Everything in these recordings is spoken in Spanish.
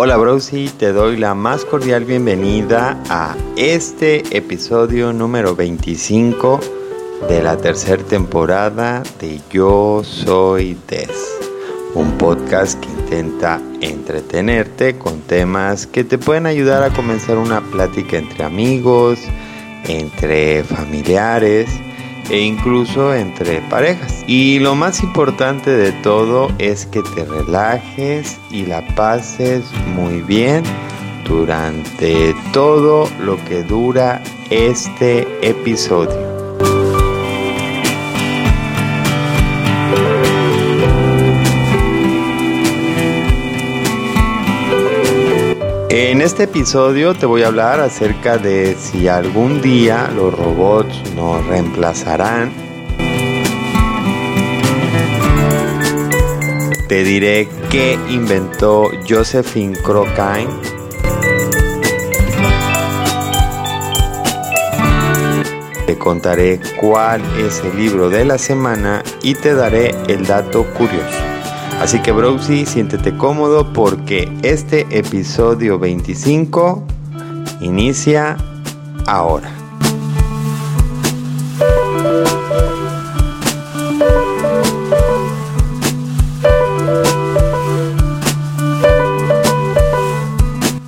Hola Browsy, te doy la más cordial bienvenida a este episodio número 25 de la tercera temporada de Yo Soy Des, un podcast que intenta entretenerte con temas que te pueden ayudar a comenzar una plática entre amigos, entre familiares e incluso entre parejas. Y lo más importante de todo es que te relajes y la pases muy bien durante todo lo que dura este episodio. En este episodio te voy a hablar acerca de si algún día los robots nos reemplazarán. Te diré qué inventó Josephine Crokine. Te contaré cuál es el libro de la semana y te daré el dato curioso. Así que Browsy, siéntete cómodo porque este episodio 25 inicia ahora.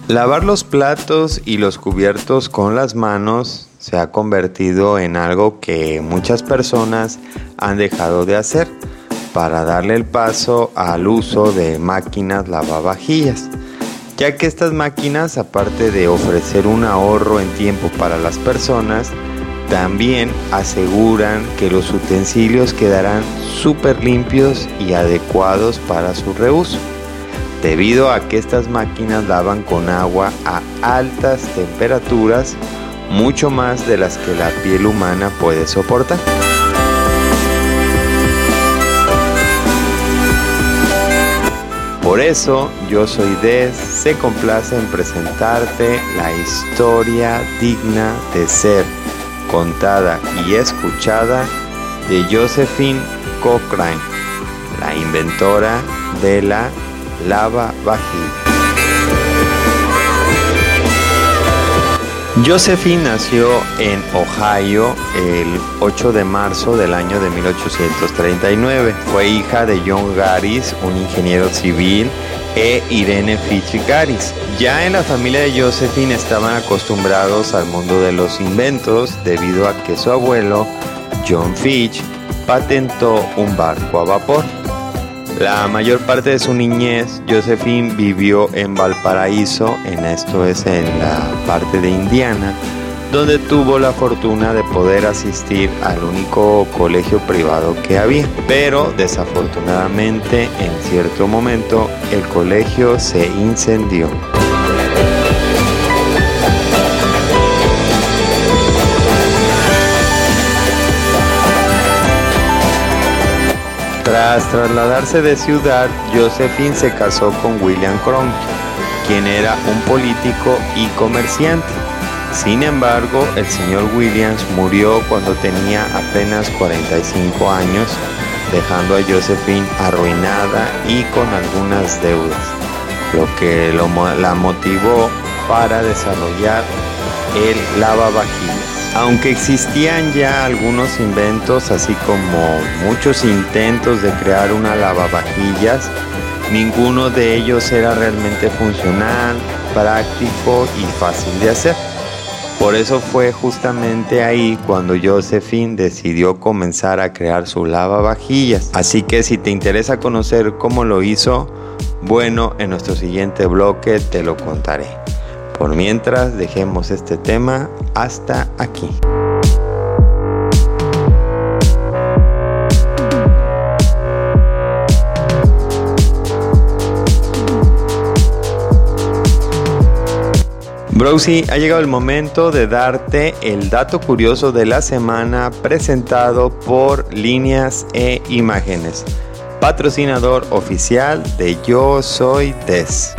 Lavar los platos y los cubiertos con las manos se ha convertido en algo que muchas personas han dejado de hacer para darle el paso al uso de máquinas lavavajillas, ya que estas máquinas, aparte de ofrecer un ahorro en tiempo para las personas, también aseguran que los utensilios quedarán súper limpios y adecuados para su reuso, debido a que estas máquinas lavan con agua a altas temperaturas, mucho más de las que la piel humana puede soportar. Por eso yo soy Des, se complace en presentarte la historia digna de ser contada y escuchada de Josephine Cochrane, la inventora de la lava vagina. Josephine nació en Ohio el 8 de marzo del año de 1839. Fue hija de John Garis, un ingeniero civil, e Irene Fitch Garis. Ya en la familia de Josephine estaban acostumbrados al mundo de los inventos debido a que su abuelo, John Fitch, patentó un barco a vapor. La mayor parte de su niñez, Josephine vivió en Valparaíso, en esto es en la parte de Indiana, donde tuvo la fortuna de poder asistir al único colegio privado que había. Pero desafortunadamente en cierto momento el colegio se incendió. Tras trasladarse de ciudad, Josephine se casó con William Cronkite, quien era un político y comerciante. Sin embargo, el señor Williams murió cuando tenía apenas 45 años, dejando a Josephine arruinada y con algunas deudas, lo que la motivó para desarrollar el lavavajillas. Aunque existían ya algunos inventos, así como muchos intentos de crear una lavavajillas, ninguno de ellos era realmente funcional, práctico y fácil de hacer. Por eso fue justamente ahí cuando Josephine decidió comenzar a crear su lavavajillas. Así que si te interesa conocer cómo lo hizo, bueno, en nuestro siguiente bloque te lo contaré. Por mientras, dejemos este tema hasta aquí. Browsy, ha llegado el momento de darte el dato curioso de la semana presentado por Líneas e Imágenes, patrocinador oficial de Yo Soy Tess.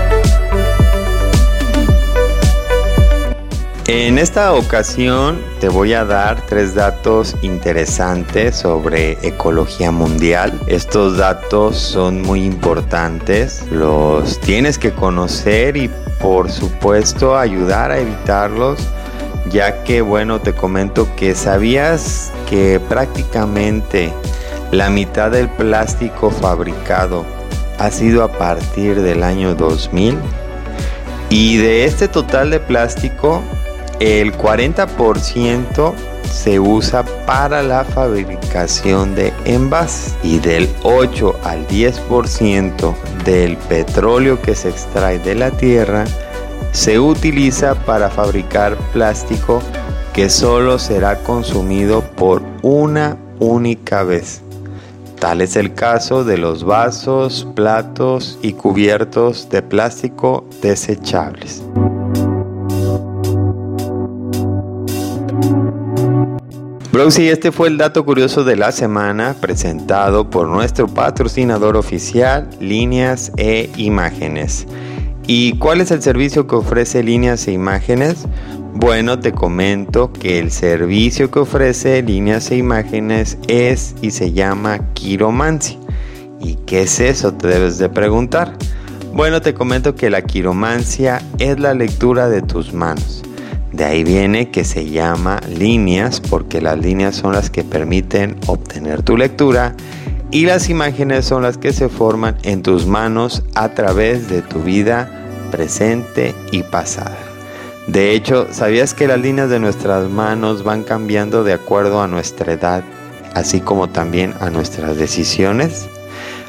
En esta ocasión te voy a dar tres datos interesantes sobre ecología mundial. Estos datos son muy importantes, los tienes que conocer y por supuesto ayudar a evitarlos, ya que bueno, te comento que sabías que prácticamente la mitad del plástico fabricado ha sido a partir del año 2000 y de este total de plástico el 40% se usa para la fabricación de envases y del 8 al 10% del petróleo que se extrae de la tierra se utiliza para fabricar plástico que solo será consumido por una única vez. Tal es el caso de los vasos, platos y cubiertos de plástico desechables. Browsy, este fue el dato curioso de la semana presentado por nuestro patrocinador oficial, Líneas e Imágenes. ¿Y cuál es el servicio que ofrece Líneas e Imágenes? Bueno, te comento que el servicio que ofrece Líneas e Imágenes es y se llama quiromancia. ¿Y qué es eso? Te debes de preguntar. Bueno, te comento que la quiromancia es la lectura de tus manos. De ahí viene que se llama líneas porque las líneas son las que permiten obtener tu lectura y las imágenes son las que se forman en tus manos a través de tu vida presente y pasada. De hecho, ¿sabías que las líneas de nuestras manos van cambiando de acuerdo a nuestra edad, así como también a nuestras decisiones?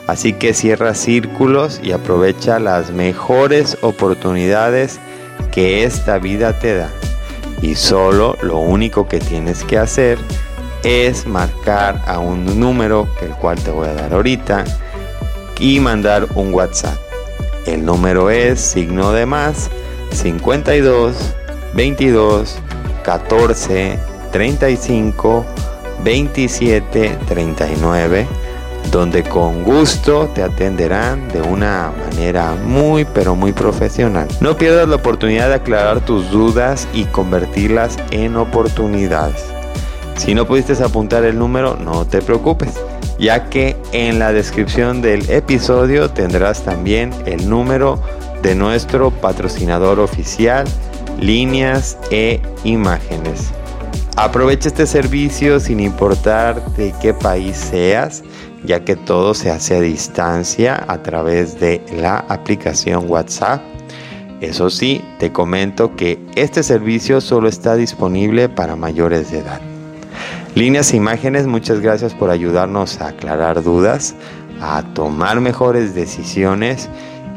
Así que cierra círculos y aprovecha las mejores oportunidades que esta vida te da y solo lo único que tienes que hacer es marcar a un número, el cual te voy a dar ahorita, y mandar un WhatsApp. El número es signo de más 52 22 14 35 27 39 donde con gusto te atenderán de una manera muy pero muy profesional. No pierdas la oportunidad de aclarar tus dudas y convertirlas en oportunidades. Si no pudiste apuntar el número, no te preocupes, ya que en la descripción del episodio tendrás también el número de nuestro patrocinador oficial, líneas e imágenes. Aprovecha este servicio sin importar de qué país seas ya que todo se hace a distancia a través de la aplicación WhatsApp. Eso sí, te comento que este servicio solo está disponible para mayores de edad. Líneas e imágenes, muchas gracias por ayudarnos a aclarar dudas, a tomar mejores decisiones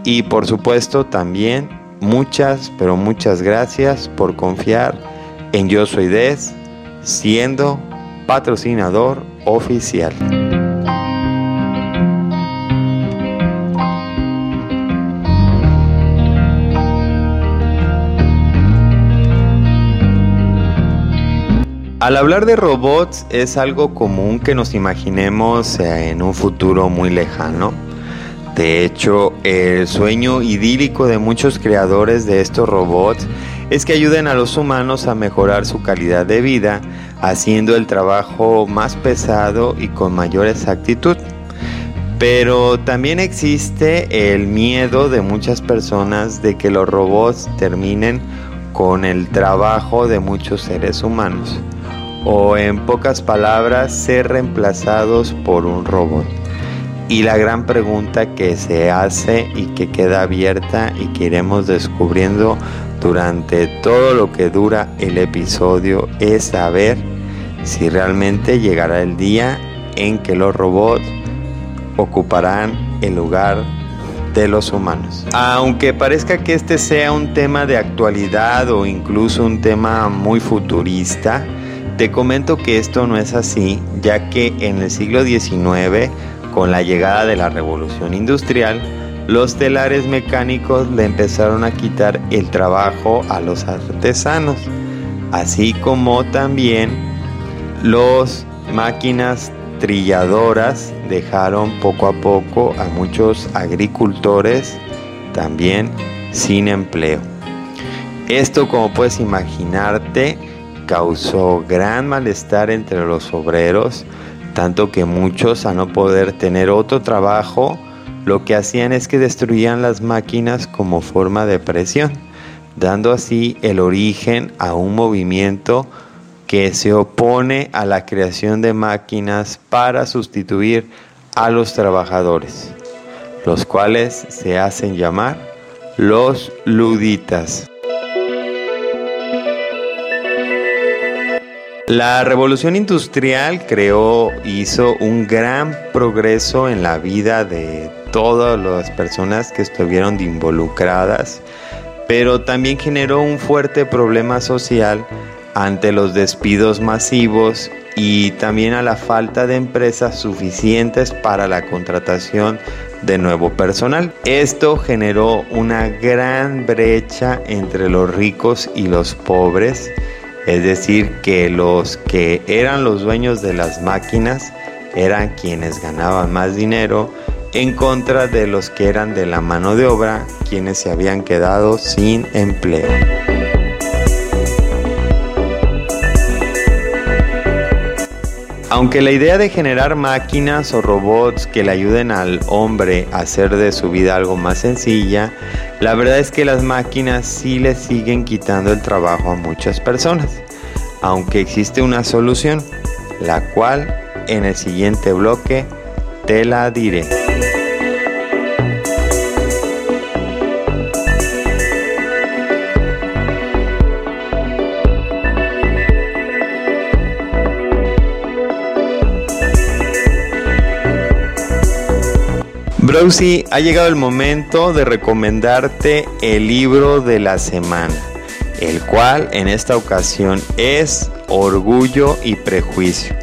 y por supuesto también muchas, pero muchas gracias por confiar en Yo Soy Des, siendo patrocinador oficial. Al hablar de robots es algo común que nos imaginemos en un futuro muy lejano. De hecho, el sueño idílico de muchos creadores de estos robots es que ayuden a los humanos a mejorar su calidad de vida, haciendo el trabajo más pesado y con mayor exactitud. Pero también existe el miedo de muchas personas de que los robots terminen con el trabajo de muchos seres humanos o en pocas palabras ser reemplazados por un robot. Y la gran pregunta que se hace y que queda abierta y que iremos descubriendo durante todo lo que dura el episodio es saber si realmente llegará el día en que los robots ocuparán el lugar de los humanos. Aunque parezca que este sea un tema de actualidad o incluso un tema muy futurista, te comento que esto no es así, ya que en el siglo XIX, con la llegada de la revolución industrial, los telares mecánicos le empezaron a quitar el trabajo a los artesanos, así como también los máquinas trilladoras dejaron poco a poco a muchos agricultores también sin empleo. Esto, como puedes imaginarte, causó gran malestar entre los obreros, tanto que muchos, a no poder tener otro trabajo, lo que hacían es que destruían las máquinas como forma de presión, dando así el origen a un movimiento que se opone a la creación de máquinas para sustituir a los trabajadores, los cuales se hacen llamar los luditas. La revolución industrial creó, hizo un gran progreso en la vida de todas las personas que estuvieron involucradas, pero también generó un fuerte problema social ante los despidos masivos y también a la falta de empresas suficientes para la contratación de nuevo personal. Esto generó una gran brecha entre los ricos y los pobres es decir, que los que eran los dueños de las máquinas eran quienes ganaban más dinero en contra de los que eran de la mano de obra, quienes se habían quedado sin empleo. Aunque la idea de generar máquinas o robots que le ayuden al hombre a hacer de su vida algo más sencilla, la verdad es que las máquinas sí le siguen quitando el trabajo a muchas personas. Aunque existe una solución, la cual en el siguiente bloque te la diré. Browsy, ha llegado el momento de recomendarte el libro de la semana, el cual en esta ocasión es Orgullo y Prejuicio,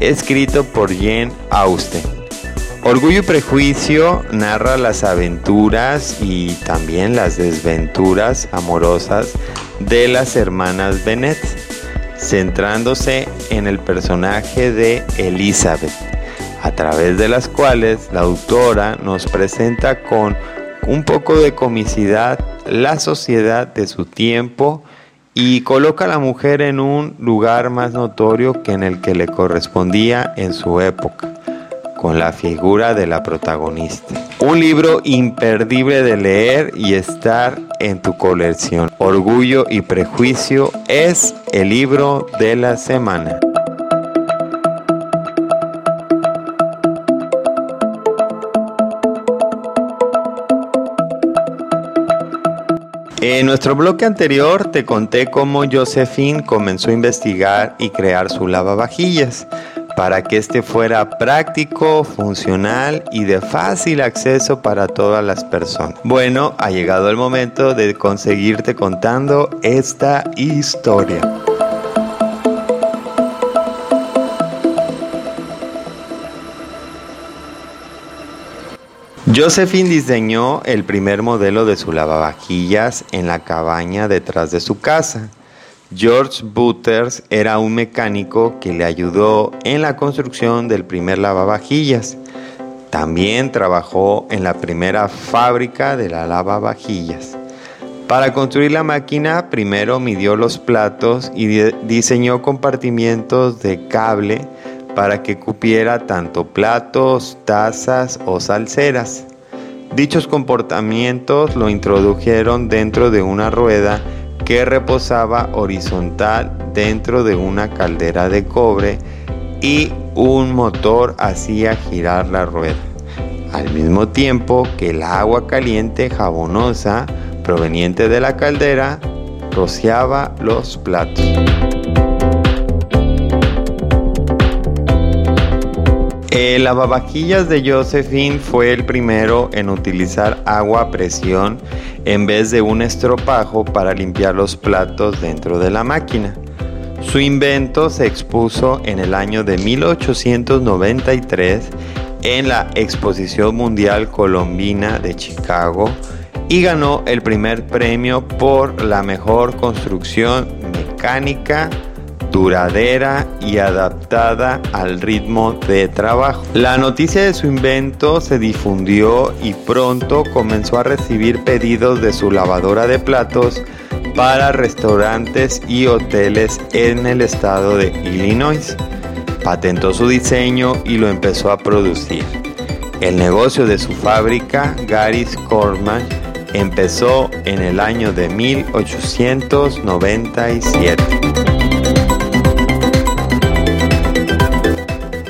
escrito por Jane Austen. Orgullo y Prejuicio narra las aventuras y también las desventuras amorosas de las hermanas Bennet, centrándose en el personaje de Elizabeth a través de las cuales la autora nos presenta con un poco de comicidad la sociedad de su tiempo y coloca a la mujer en un lugar más notorio que en el que le correspondía en su época, con la figura de la protagonista. Un libro imperdible de leer y estar en tu colección. Orgullo y Prejuicio es el libro de la semana. Nuestro bloque anterior te conté cómo Josephine comenzó a investigar y crear su lavavajillas para que este fuera práctico, funcional y de fácil acceso para todas las personas. Bueno, ha llegado el momento de conseguirte contando esta historia. Josephine diseñó el primer modelo de su lavavajillas en la cabaña detrás de su casa. George Butters era un mecánico que le ayudó en la construcción del primer lavavajillas. También trabajó en la primera fábrica de la lavavajillas. Para construir la máquina, primero midió los platos y diseñó compartimientos de cable para que cupiera tanto platos, tazas o salseras. Dichos comportamientos lo introdujeron dentro de una rueda que reposaba horizontal dentro de una caldera de cobre y un motor hacía girar la rueda, al mismo tiempo que el agua caliente jabonosa proveniente de la caldera rociaba los platos. El lavavajillas de Josephine fue el primero en utilizar agua a presión en vez de un estropajo para limpiar los platos dentro de la máquina. Su invento se expuso en el año de 1893 en la Exposición Mundial Colombina de Chicago y ganó el primer premio por la mejor construcción mecánica duradera y adaptada al ritmo de trabajo. La noticia de su invento se difundió y pronto comenzó a recibir pedidos de su lavadora de platos para restaurantes y hoteles en el estado de Illinois. Patentó su diseño y lo empezó a producir. El negocio de su fábrica, Gary's Corman, empezó en el año de 1897.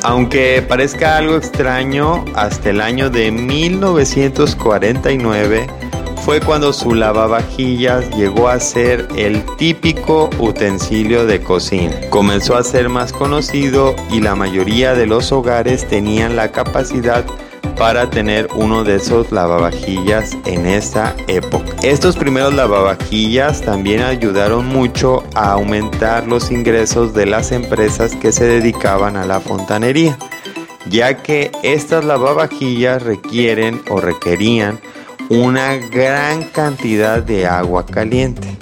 Aunque parezca algo extraño, hasta el año de 1949 fue cuando su lavavajillas llegó a ser el típico utensilio de cocina. Comenzó a ser más conocido y la mayoría de los hogares tenían la capacidad para tener uno de esos lavavajillas en esa época. Estos primeros lavavajillas también ayudaron mucho a aumentar los ingresos de las empresas que se dedicaban a la fontanería, ya que estas lavavajillas requieren o requerían una gran cantidad de agua caliente.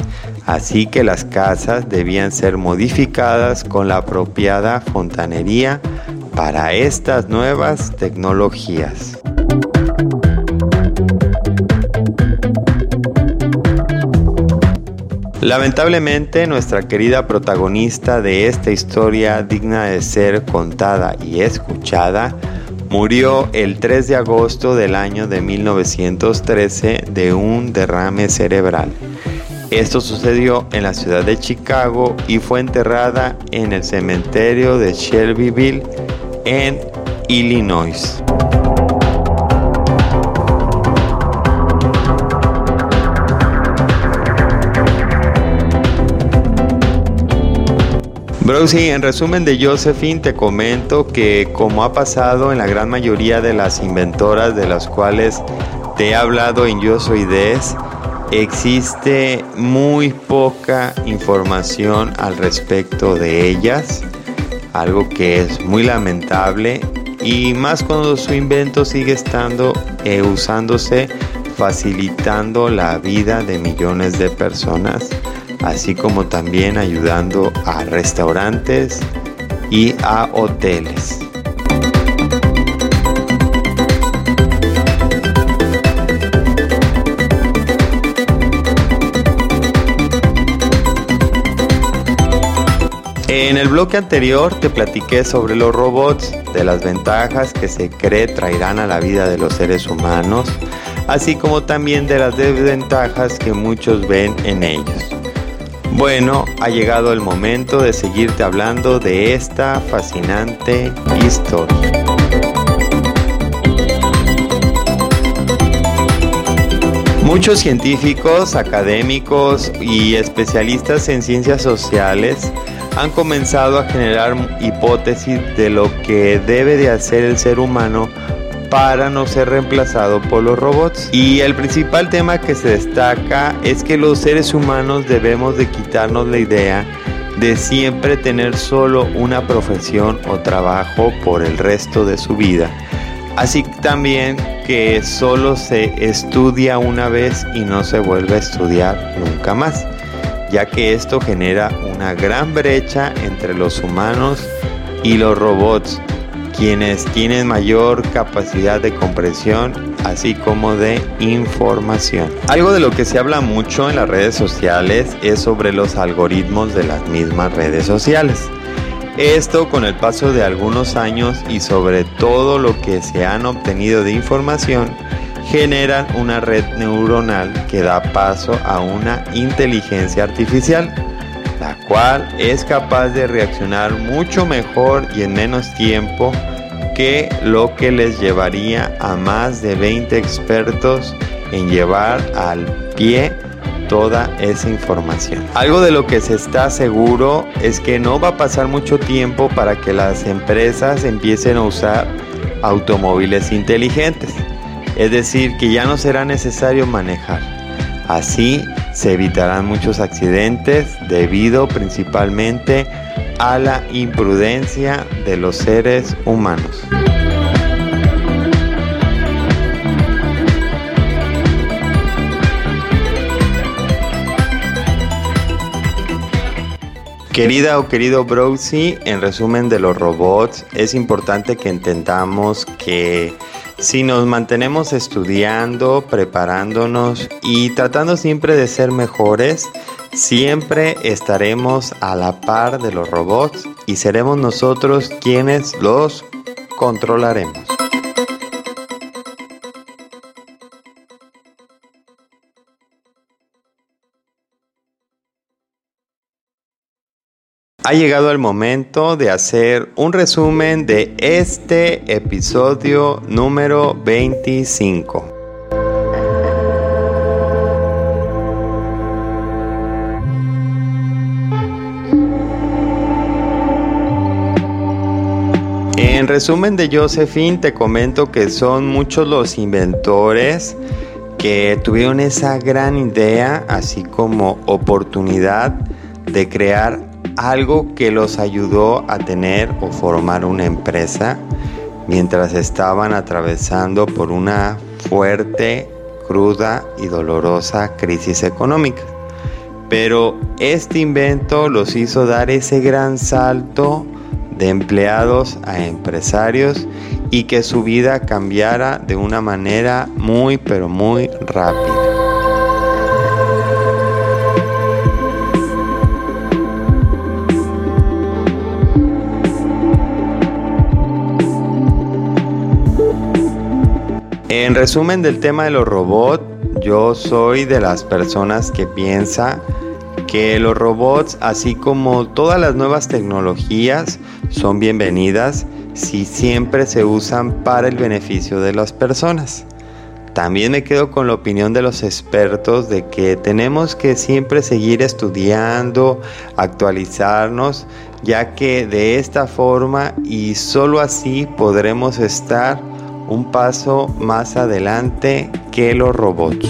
Así que las casas debían ser modificadas con la apropiada fontanería para estas nuevas tecnologías. Lamentablemente nuestra querida protagonista de esta historia digna de ser contada y escuchada murió el 3 de agosto del año de 1913 de un derrame cerebral. Esto sucedió en la ciudad de Chicago y fue enterrada en el cementerio de Shelbyville en Illinois. Browsy, en resumen de Josephine te comento que como ha pasado en la gran mayoría de las inventoras de las cuales te he hablado en Yo Soy Des, existe muy poca información al respecto de ellas algo que es muy lamentable y más cuando su invento sigue estando eh, usándose facilitando la vida de millones de personas, así como también ayudando a restaurantes y a hoteles. En el bloque anterior te platiqué sobre los robots, de las ventajas que se cree traerán a la vida de los seres humanos, así como también de las desventajas que muchos ven en ellos. Bueno, ha llegado el momento de seguirte hablando de esta fascinante historia. Muchos científicos, académicos y especialistas en ciencias sociales han comenzado a generar hipótesis de lo que debe de hacer el ser humano para no ser reemplazado por los robots. Y el principal tema que se destaca es que los seres humanos debemos de quitarnos la idea de siempre tener solo una profesión o trabajo por el resto de su vida. Así también que solo se estudia una vez y no se vuelve a estudiar nunca más ya que esto genera una gran brecha entre los humanos y los robots, quienes tienen mayor capacidad de comprensión así como de información. Algo de lo que se habla mucho en las redes sociales es sobre los algoritmos de las mismas redes sociales. Esto con el paso de algunos años y sobre todo lo que se han obtenido de información generan una red neuronal que da paso a una inteligencia artificial, la cual es capaz de reaccionar mucho mejor y en menos tiempo que lo que les llevaría a más de 20 expertos en llevar al pie toda esa información. Algo de lo que se está seguro es que no va a pasar mucho tiempo para que las empresas empiecen a usar automóviles inteligentes es decir, que ya no será necesario manejar. Así se evitarán muchos accidentes debido principalmente a la imprudencia de los seres humanos. Querida o querido Browsy, en resumen de los robots, es importante que entendamos que Si nos mantenemos estudiando, preparándonos y tratando siempre de ser mejores, siempre estaremos a la par de los robots y seremos nosotros quienes los controlaremos. Ha llegado el momento de hacer un resumen de este episodio número 25. En resumen de Josephine te comento que son muchos los inventores que tuvieron esa gran idea, así como oportunidad de crear algo que los ayudó a tener o formar una empresa mientras estaban atravesando por una fuerte, cruda y dolorosa crisis económica. Pero este invento los hizo dar ese gran salto de empleados a empresarios y que su vida cambiara de una manera muy pero muy rápida. En resumen del tema de los robots, yo soy de las personas que piensa que los robots, así como todas las nuevas tecnologías, son bienvenidas si siempre se usan para el beneficio de las personas. También me quedo con la opinión de los expertos de que tenemos que siempre seguir estudiando, actualizarnos, ya que de esta forma y solo así podremos estar un paso más adelante que los robots.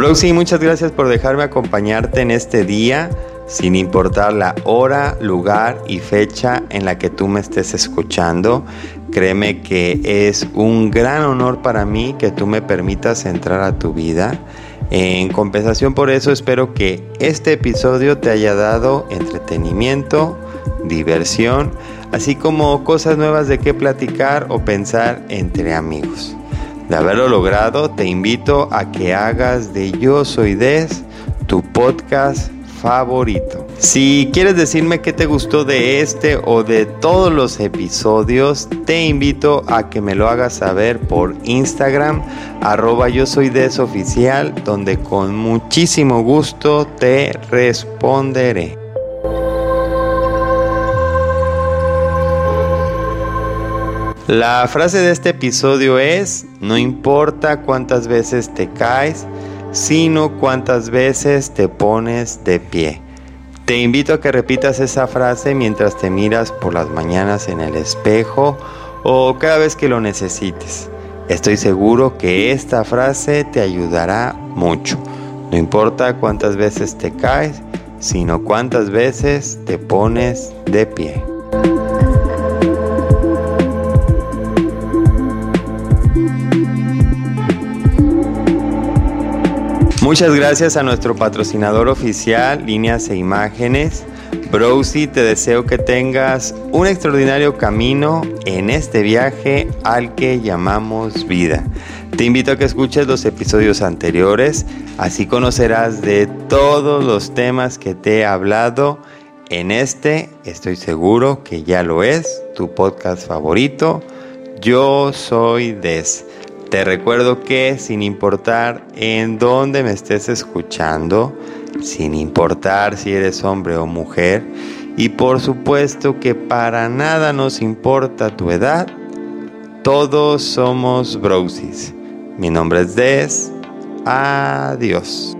Broxy, muchas gracias por dejarme acompañarte en este día, sin importar la hora, lugar y fecha en la que tú me estés escuchando. Créeme que es un gran honor para mí que tú me permitas entrar a tu vida. En compensación por eso espero que este episodio te haya dado entretenimiento, diversión, así como cosas nuevas de qué platicar o pensar entre amigos. De haberlo logrado, te invito a que hagas de Yo Soy Des tu podcast favorito. Si quieres decirme qué te gustó de este o de todos los episodios, te invito a que me lo hagas saber por Instagram, arroba yo soy desoficial, donde con muchísimo gusto te responderé. La frase de este episodio es, no importa cuántas veces te caes, sino cuántas veces te pones de pie. Te invito a que repitas esa frase mientras te miras por las mañanas en el espejo o cada vez que lo necesites. Estoy seguro que esta frase te ayudará mucho. No importa cuántas veces te caes, sino cuántas veces te pones de pie. Muchas gracias a nuestro patrocinador oficial, Líneas e Imágenes. Browsy, te deseo que tengas un extraordinario camino en este viaje al que llamamos vida. Te invito a que escuches los episodios anteriores, así conocerás de todos los temas que te he hablado. En este, estoy seguro que ya lo es, tu podcast favorito. Yo soy Des. Te recuerdo que sin importar en dónde me estés escuchando, sin importar si eres hombre o mujer, y por supuesto que para nada nos importa tu edad, todos somos Brosis. Mi nombre es Des. Adiós.